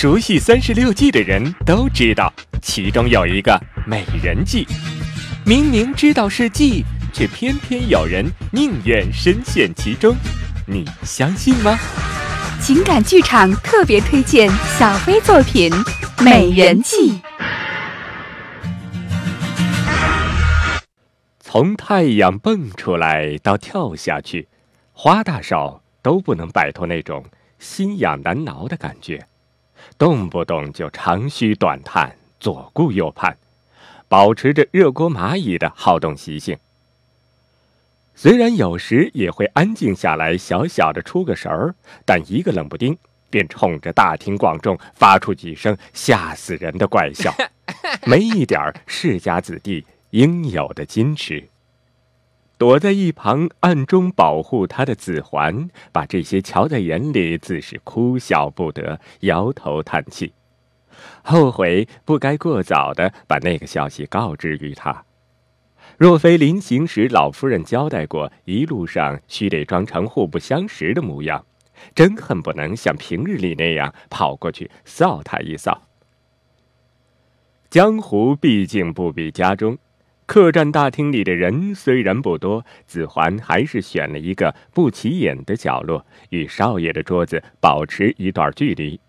熟悉三十六计的人都知道，其中有一个美人计。明明知道是计，却偏偏有人宁愿深陷其中，你相信吗？情感剧场特别推荐小飞作品《美人计》。从太阳蹦出来到跳下去，花大少都不能摆脱那种心痒难挠的感觉，动不动就长吁短叹，左顾右盼，保持着热锅蚂蚁的好动习性。虽然有时也会安静下来，小小的出个神儿，但一个冷不丁，便冲着大庭广众发出几声吓死人的怪笑，没一点世家子弟应有的矜持。躲在一旁暗中保护他的子环，把这些瞧在眼里，自是哭笑不得，摇头叹气，后悔不该过早的把那个消息告知于他。若非临行时老夫人交代过，一路上须得装成互不相识的模样，真恨不能像平日里那样跑过去扫他一扫。江湖毕竟不比家中，客栈大厅里的人虽然不多，子桓还是选了一个不起眼的角落，与少爷的桌子保持一段距离，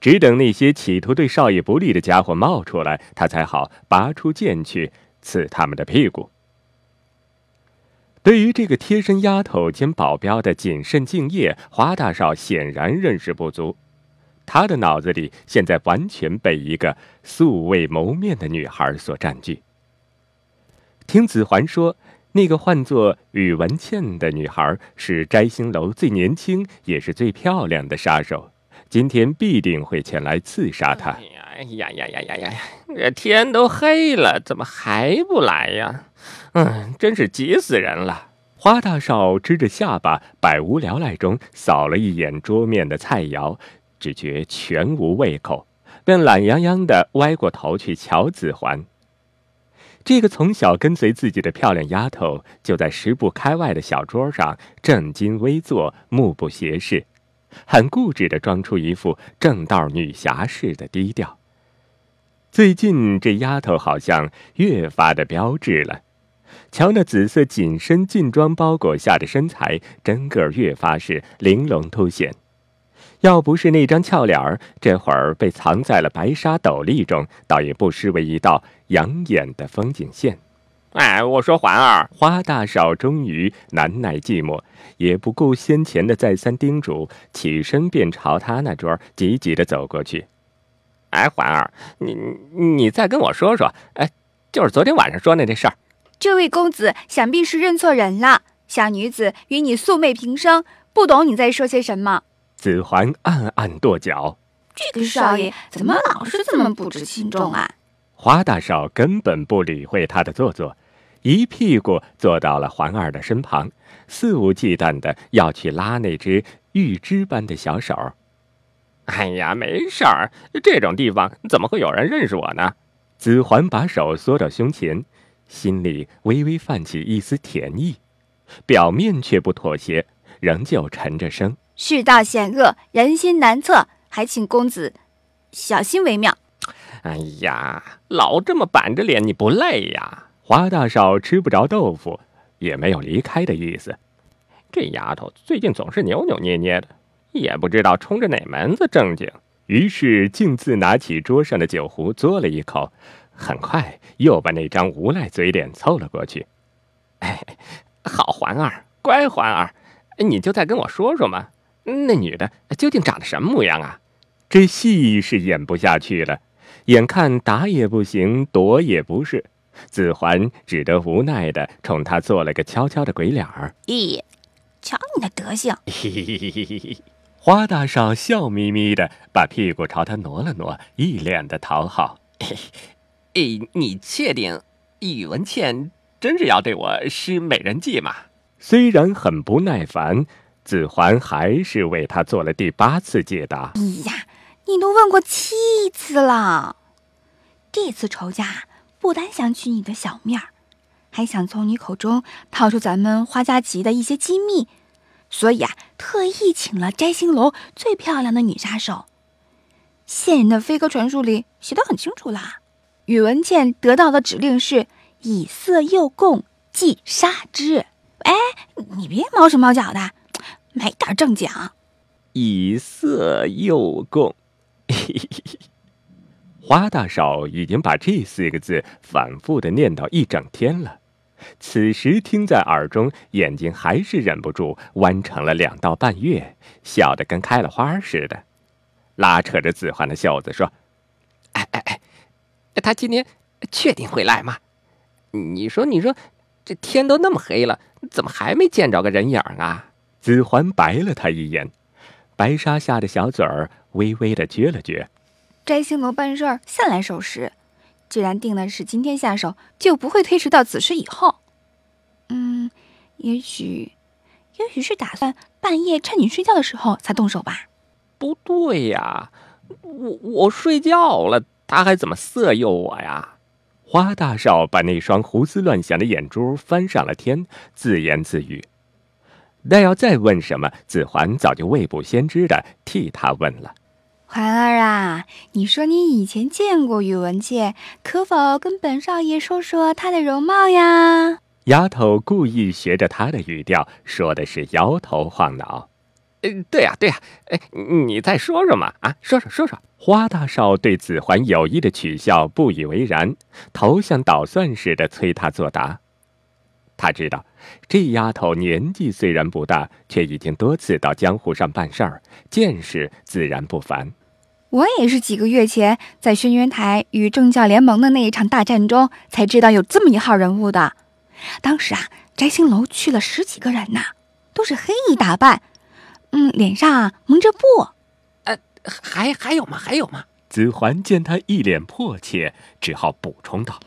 只等那些企图对少爷不利的家伙冒出来，他才好拔出剑去。刺他们的屁股。对于这个贴身丫头兼保镖的谨慎敬业，华大少显然认识不足。他的脑子里现在完全被一个素未谋面的女孩所占据。听子环说，那个唤作宇文倩的女孩是摘星楼最年轻也是最漂亮的杀手，今天必定会前来刺杀她。哎呀呀呀呀呀呀！这天都黑了，怎么还不来呀？嗯，真是急死人了。花大少支着下巴，百无聊赖中扫了一眼桌面的菜肴，只觉全无胃口，便懒洋洋地歪过头去瞧子环。这个从小跟随自己的漂亮丫头，就在十步开外的小桌上正襟危坐，目不斜视，很固执的装出一副正道女侠似的低调。最近这丫头好像越发的标致了，瞧那紫色紧身劲装包裹下的身材，真个越发是玲珑凸显。要不是那张俏脸儿，这会儿被藏在了白纱斗笠中，倒也不失为一道养眼的风景线。哎，我说环儿，花大少终于难耐寂寞，也不顾先前的再三叮嘱，起身便朝他那桌急急的走过去。哎，环儿，你你再跟我说说，哎，就是昨天晚上说的那事儿。这位公子想必是认错人了。小女子与你素昧平生，不懂你在说些什么。子桓暗暗跺脚，这个少爷怎么老是这么不知轻重啊？花大少根本不理会他的做作，一屁股坐到了环儿的身旁，肆无忌惮的要去拉那只玉枝般的小手。哎呀，没事儿，这种地方怎么会有人认识我呢？子桓把手缩到胸前，心里微微泛起一丝甜意，表面却不妥协，仍旧沉着声：“世道险恶，人心难测，还请公子小心为妙。”哎呀，老这么板着脸，你不累呀？华大少吃不着豆腐，也没有离开的意思。这丫头最近总是扭扭捏捏的。也不知道冲着哪门子正经，于是径自拿起桌上的酒壶嘬了一口，很快又把那张无赖嘴脸凑了过去。哎，好环儿，乖环儿，你就再跟我说说嘛，那女的究竟长得什么模样啊？这戏是演不下去了，眼看打也不行，躲也不是，子桓只得无奈的冲他做了个悄悄的鬼脸儿。咦，瞧你那德行！花大少笑眯眯的把屁股朝他挪了挪，一脸的讨好。哎，你确定宇文倩真是要对我施美人计吗？虽然很不耐烦，子桓还是为他做了第八次解答。哎呀，你都问过七次了，这次仇家不单想取你的小命儿，还想从你口中套出咱们花家集的一些机密。所以啊，特意请了摘星楼最漂亮的女杀手。现人的飞鸽传书里写的很清楚啦。宇文倩得到的指令是以色诱供，即杀之。哎，你别毛手毛脚的，没点正经。以色诱供，花大少已经把这四个字反复的念叨一整天了。此时听在耳中，眼睛还是忍不住弯成了两道半月，笑得跟开了花似的，拉扯着子桓的袖子说：“哎哎哎，他今天确定会来吗？你说，你说，这天都那么黑了，怎么还没见着个人影啊？”子桓白了他一眼，白沙下的小嘴儿微微的撅了撅。摘星楼办事儿向来守时。既然定的是今天下手，就不会推迟到子时以后。嗯，也许，也许是打算半夜趁你睡觉的时候才动手吧？不对呀，我我睡觉了，他还怎么色诱我呀？花大少把那双胡思乱想的眼珠翻上了天，自言自语。待要再问什么，子桓早就未卜先知的替他问了。环儿啊，你说你以前见过宇文倩，可否跟本少爷说说他的容貌呀？丫头故意学着他的语调，说的是摇头晃脑。呃，对呀，对呀，哎，你再说说嘛，啊，说说说说。花大少对子桓有意的取笑不以为然，头像捣蒜似的催他作答。他知道，这丫头年纪虽然不大，却已经多次到江湖上办事儿，见识自然不凡。我也是几个月前在轩辕台与政教联盟的那一场大战中才知道有这么一号人物的。当时啊，摘星楼去了十几个人呢，都是黑衣打扮，嗯，脸上蒙着布。呃，还还有吗？还有吗？子桓见他一脸迫切，只好补充道：“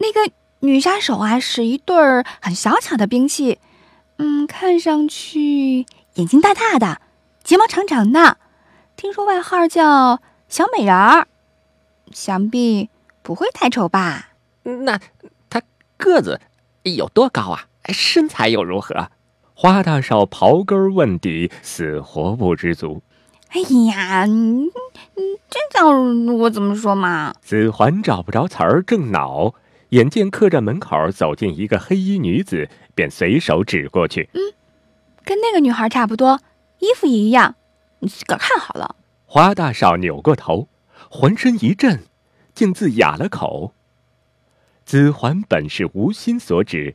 那个女杀手啊，是一对儿很小巧的兵器，嗯，看上去眼睛大大的，睫毛长长的。”听说外号叫小美人儿，想必不会太丑吧？那她个子有多高啊？身材又如何？花大少刨根问底，死活不知足。哎呀，你你这叫我怎么说嘛？子环找不着词儿，正恼，眼见客栈门口走进一个黑衣女子，便随手指过去。嗯，跟那个女孩差不多，衣服也一样。你自个儿看好了。花大少扭过头，浑身一震，竟自哑了口。子桓本是无心所指，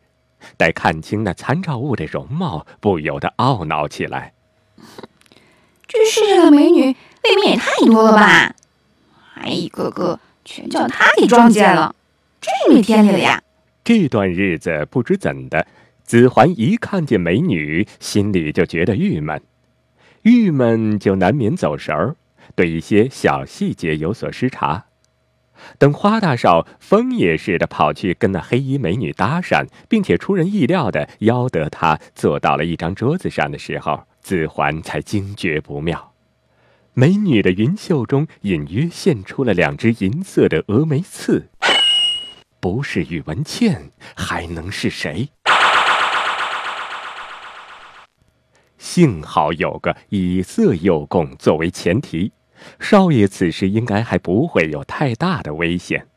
待看清那参照物的容貌，不由得懊恼起来。这世上的美女未免也太多了吧？还一个个全叫他给撞见了，真是没天理了呀！这段日子不知怎的，子桓一看见美女，心里就觉得郁闷。郁闷就难免走神儿，对一些小细节有所失察。等花大少疯也似的跑去跟那黑衣美女搭讪，并且出人意料的邀得她坐到了一张桌子上的时候，子桓才惊觉不妙。美女的云袖中隐约现出了两只银色的峨眉刺，不是宇文倩，还能是谁？幸好有个以色诱供作为前提，少爷此时应该还不会有太大的危险。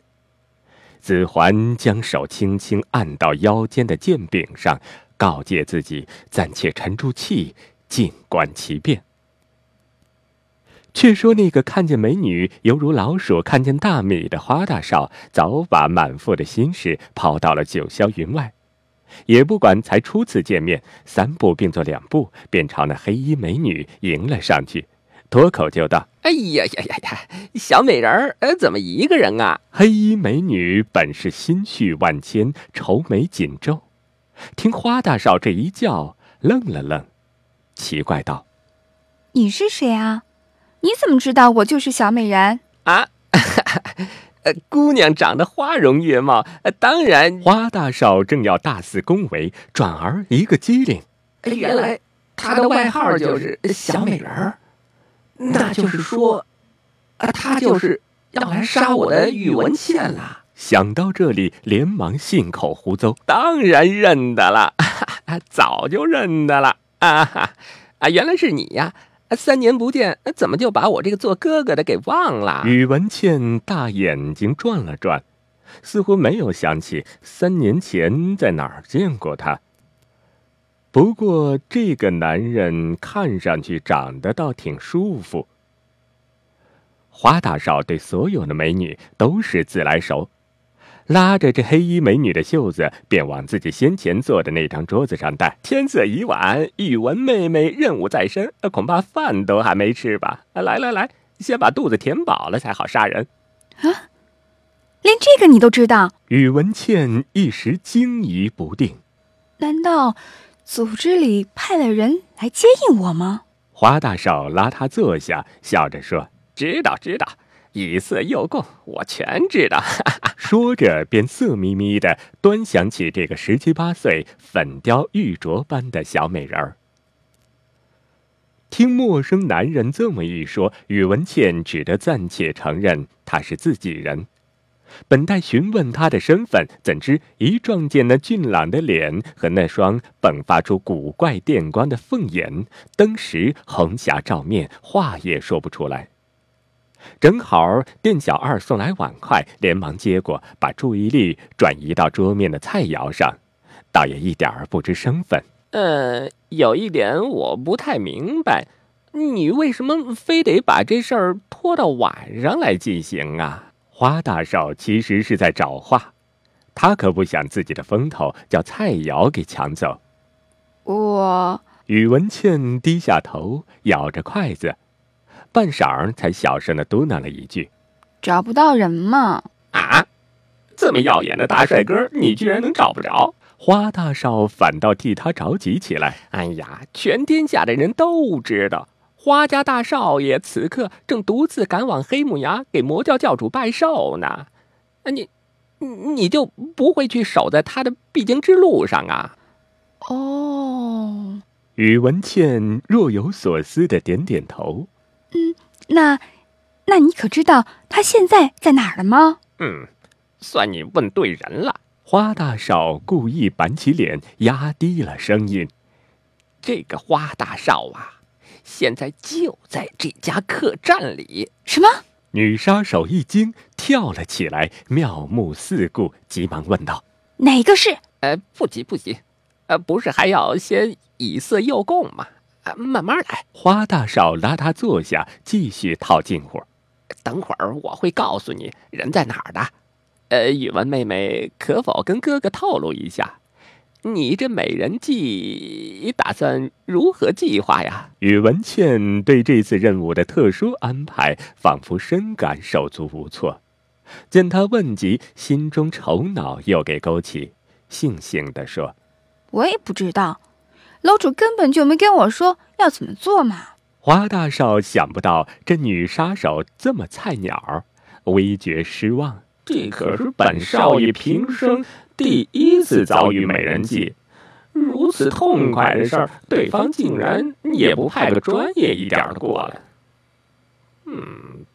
子桓将手轻轻按到腰间的剑柄上，告诫自己暂且沉住气，静观其变。却说那个看见美女犹如老鼠看见大米的花大少，早把满腹的心事抛到了九霄云外。也不管才初次见面，三步并作两步，便朝那黑衣美女迎了上去，脱口就道：“哎呀呀呀呀，小美人儿，呃，怎么一个人啊？”黑衣美女本是心绪万千，愁眉紧皱，听花大少这一叫，愣了愣，奇怪道：“你是谁啊？你怎么知道我就是小美人啊？” 呃姑娘长得花容月貌，当然。花大少正要大肆恭维，转而一个机灵，原来她的外号就是小美人儿，那就是说，啊，她就是要来杀我的宇文倩了。想到这里，连忙信口胡诌：“当然认得了，早就认得了 啊！啊，原来是你呀！三年不见，怎么就把我这个做哥哥的给忘了？宇文倩大眼睛转了转，似乎没有想起三年前在哪儿见过他。不过这个男人看上去长得倒挺舒服。花大少对所有的美女都是自来熟。拉着这黑衣美女的袖子，便往自己先前坐的那张桌子上带。天色已晚，宇文妹妹任务在身，恐怕饭都还没吃吧？来来来，先把肚子填饱了才好杀人。啊，连这个你都知道？宇文倩一时惊疑不定。难道组织里派了人来接应我吗？花大少拉他坐下，笑着说：“知道，知道。”以色诱供，我全知道。说着，便色眯眯的端详起这个十七八岁、粉雕玉琢般的小美人儿。听陌生男人这么一说，宇文倩只得暂且承认他是自己人。本待询问他的身份，怎知一撞见那俊朗的脸和那双迸发出古怪电光的凤眼，登时红霞照面，话也说不出来。正好店小二送来碗筷，连忙接过，把注意力转移到桌面的菜肴上，倒也一点儿不知身份。呃，有一点我不太明白，你为什么非得把这事儿拖到晚上来进行啊？花大少其实是在找话，他可不想自己的风头叫菜肴给抢走。我宇文倩低下头，咬着筷子。半晌，才小声的嘟囔了一句：“找不到人吗？”啊，这么耀眼的大帅哥，你居然能找不着？花大少反倒替他着急起来。哎呀，全天下的人都知道，花家大少爷此刻正独自赶往黑木崖给魔教教主拜寿呢。你，你就不会去守在他的必经之路上啊？哦，宇文倩若有所思的点点头。嗯，那，那你可知道他现在在哪儿了吗？嗯，算你问对人了。花大少故意板起脸，压低了声音：“这个花大少啊，现在就在这家客栈里。”什么？女杀手一惊，跳了起来，妙目四顾，急忙问道：“哪个是？”呃，不急不急，呃，不是还要先以色诱供吗？慢慢来。花大少拉他坐下，继续套近乎。等会儿我会告诉你人在哪儿的。呃，宇文妹妹，可否跟哥哥透露一下，你这美人计打算如何计划呀？宇文倩对这次任务的特殊安排，仿佛深感手足无措。见他问及，心中愁恼又给勾起，悻悻地说：“我也不知道。”楼主根本就没跟我说要怎么做嘛！花大少想不到这女杀手这么菜鸟，微觉失望。这可是本少爷平生第一次遭遇美人计，如此痛快的事儿，对方竟然也不派个专业一点的过来。嗯，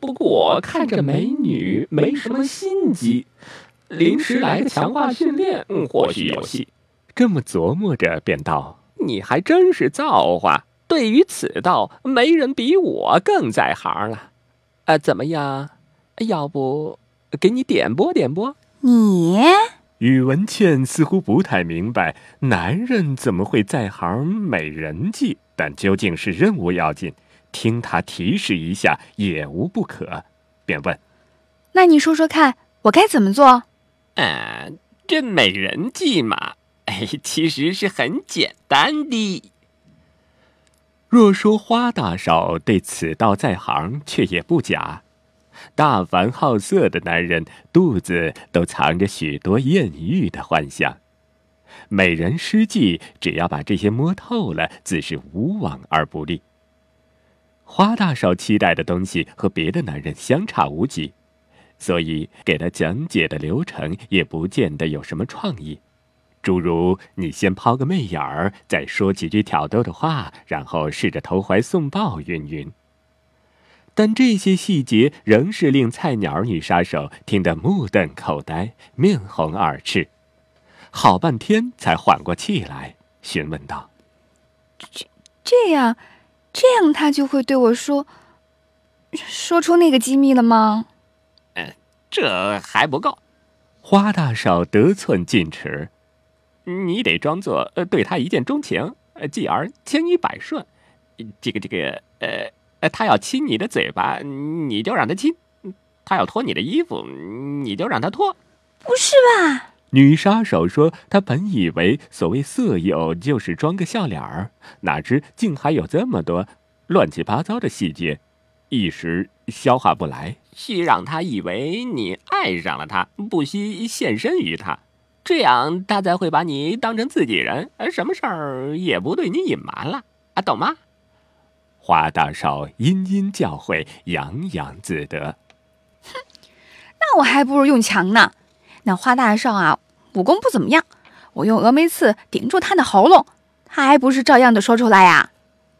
不过看这美女没什么心机，临时来个强化训练，或许有戏。这么琢磨着，便道：“你还真是造化，对于此道，没人比我更在行了。啊，怎么样？要不给你点拨点拨？”你宇文倩似乎不太明白，男人怎么会在行美人计？但究竟是任务要紧，听他提示一下也无不可，便问：“那你说说看，我该怎么做？”嗯，这美人计嘛。哎，其实是很简单的。若说花大少对此道在行，却也不假。大凡好色的男人，肚子都藏着许多艳遇的幻想。美人诗计，只要把这些摸透了，自是无往而不利。花大少期待的东西和别的男人相差无几，所以给他讲解的流程也不见得有什么创意。诸如你先抛个媚眼儿，再说几句挑逗的话，然后试着投怀送抱，云云。但这些细节仍是令菜鸟女杀手听得目瞪口呆、面红耳赤，好半天才缓过气来，询问道：“这这样，这样他就会对我说，说出那个机密了吗？嗯，这还不够。花大少得寸进尺，你得装作呃对他一见钟情，继而千依百顺。这个这个呃，他要亲你的嘴巴，你就让他亲；他要脱你的衣服，你就让他脱。不是吧？女杀手说：“她本以为所谓色诱就是装个笑脸儿，哪知竟还有这么多乱七八糟的细节，一时消化不来。需让他以为你爱上了他，不惜献身于他，这样他才会把你当成自己人，什么事儿也不对你隐瞒了啊，懂吗？”花大少殷殷教诲，洋洋自得。哼，那我还不如用强呢。那花大少啊，武功不怎么样。我用峨眉刺顶住他的喉咙，他还不是照样的说出来呀？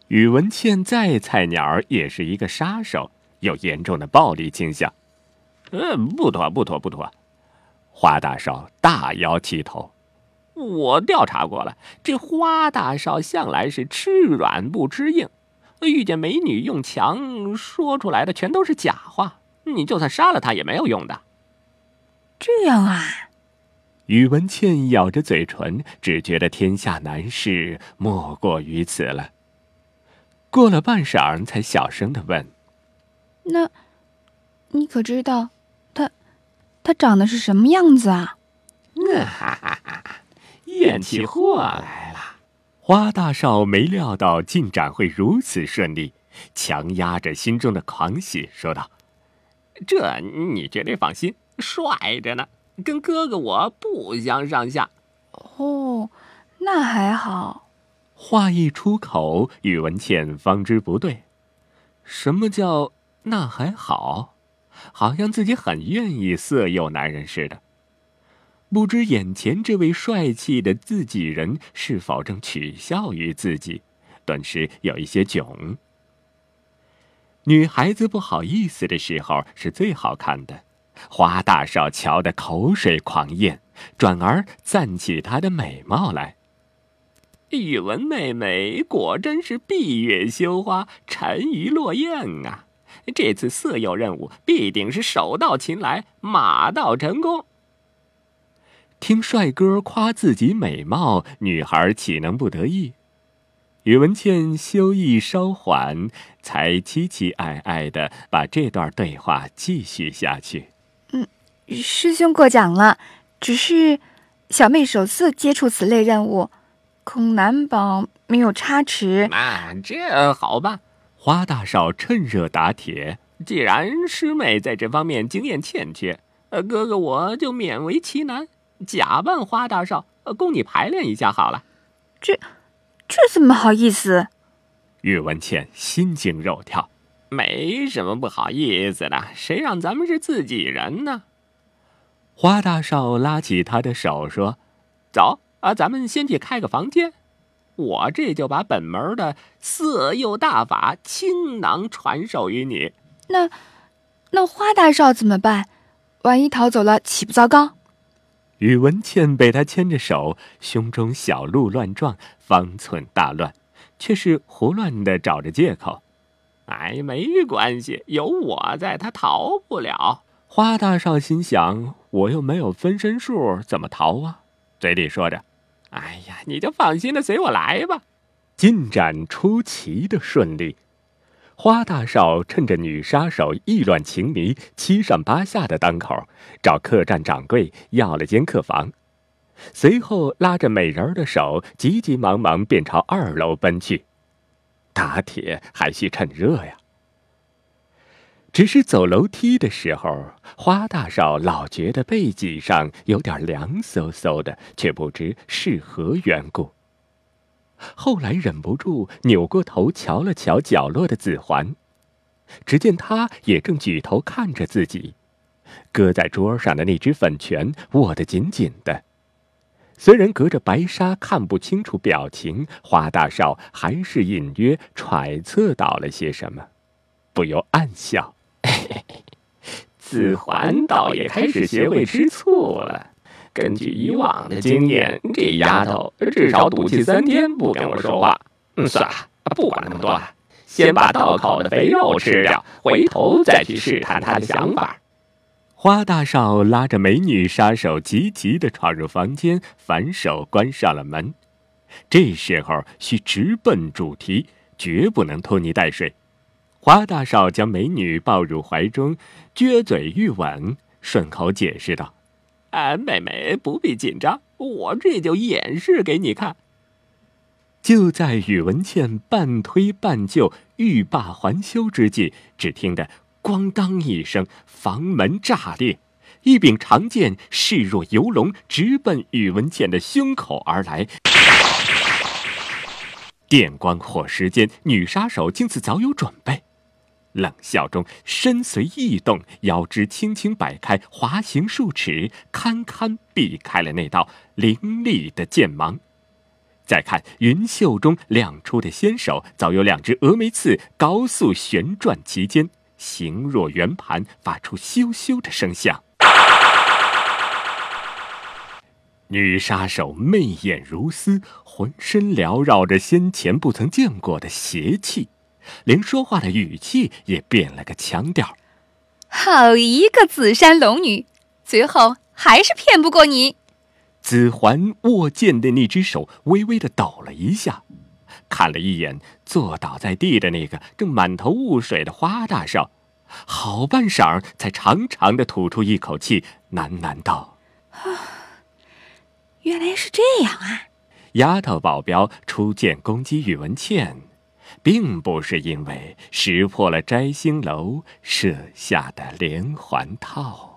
宇文倩再菜鸟，也是一个杀手，有严重的暴力倾向。嗯，不妥，不妥，不妥！花大少大摇其头。我调查过了，这花大少向来是吃软不吃硬，遇见美女用强说出来的全都是假话。你就算杀了他也没有用的。这样啊，宇文倩咬着嘴唇，只觉得天下难事莫过于此了。过了半晌，才小声的问：“那，你可知道，他，长得是什么样子啊？”哈哈哈！验起货来了。花大少没料到进展会如此顺利，强压着心中的狂喜，说道：“这你绝对放心。”帅着呢，跟哥哥我不相上下。哦，那还好。话一出口，宇文倩方知不对。什么叫那还好？好像自己很愿意色诱男人似的。不知眼前这位帅气的自己人是否正取笑于自己，顿时有一些囧。女孩子不好意思的时候是最好看的。花大少瞧得口水狂咽，转而赞起她的美貌来。宇文妹妹果真是闭月羞花，沉鱼落雁啊！这次色诱任务必定是手到擒来，马到成功。听帅哥夸自己美貌，女孩岂能不得意？宇文倩羞意稍缓，才期期艾艾的把这段对话继续下去。嗯师兄过奖了，只是小妹首次接触此类任务，恐难保没有差池。啊，这好办。花大少趁热打铁，既然师妹在这方面经验欠缺，呃，哥哥我就勉为其难，假扮花大少，呃供你排练一下好了。这，这怎么好意思？宇文倩心惊肉跳，没什么不好意思的，谁让咱们是自己人呢？花大少拉起他的手说：“走啊，咱们先去开个房间，我这就把本门的色诱大法倾囊传授于你。那，那花大少怎么办？万一逃走了，岂不糟糕？”宇文倩被他牵着手，胸中小鹿乱撞，方寸大乱，却是胡乱的找着借口：“哎，没关系，有我在，他逃不了。”花大少心想。我又没有分身术，怎么逃啊？嘴里说着：“哎呀，你就放心的随我来吧。”进展出奇的顺利。花大少趁着女杀手意乱情迷、七上八下的当口，找客栈掌柜要了间客房，随后拉着美人儿的手，急急忙忙便朝二楼奔去。打铁还需趁热呀。只是走楼梯的时候，花大少老觉得背脊上有点凉飕飕的，却不知是何缘故。后来忍不住扭过头瞧了瞧角落的子环，只见他也正举头看着自己，搁在桌上的那只粉拳握得紧紧的。虽然隔着白纱看不清楚表情，花大少还是隐约揣测到了些什么，不由暗笑。子环倒也开始学会吃醋了。根据以往的经验，这丫头至少赌气三天不跟我说话。嗯，算了，不管那么多了，先把道口的肥肉吃掉，回头再去试探他的想法。花大少拉着美女杀手急急地闯入房间，反手关上了门。这时候需直奔主题，绝不能拖泥带水。花大少将美女抱入怀中，撅嘴欲吻，顺口解释道：“啊，妹妹不必紧张，我这就演示给你看。”就在宇文倩半推半就、欲罢还休之际，只听得。咣当一声，房门炸裂，一柄长剑势若游龙，直奔宇文倩的胸口而来。电光火石间，女杀手竟似早有准备，冷笑中身随意动，腰肢轻轻摆开，滑行数尺，堪堪避开了那道凌厉的剑芒。再看云袖中亮出的纤手，早有两只峨眉刺高速旋转其间。形若圆盘，发出咻咻的声响。女杀手媚眼如丝，浑身缭绕着先前不曾见过的邪气，连说话的语气也变了个腔调。好一个紫山龙女，最后还是骗不过你。子环握剑的那只手微微的抖了一下。看了一眼坐倒在地的那个正满头雾水的花大少，好半晌才长长的吐出一口气，喃喃道：“ 原来是这样啊！”丫头保镖出剑攻击宇文倩，并不是因为识破了摘星楼设下的连环套。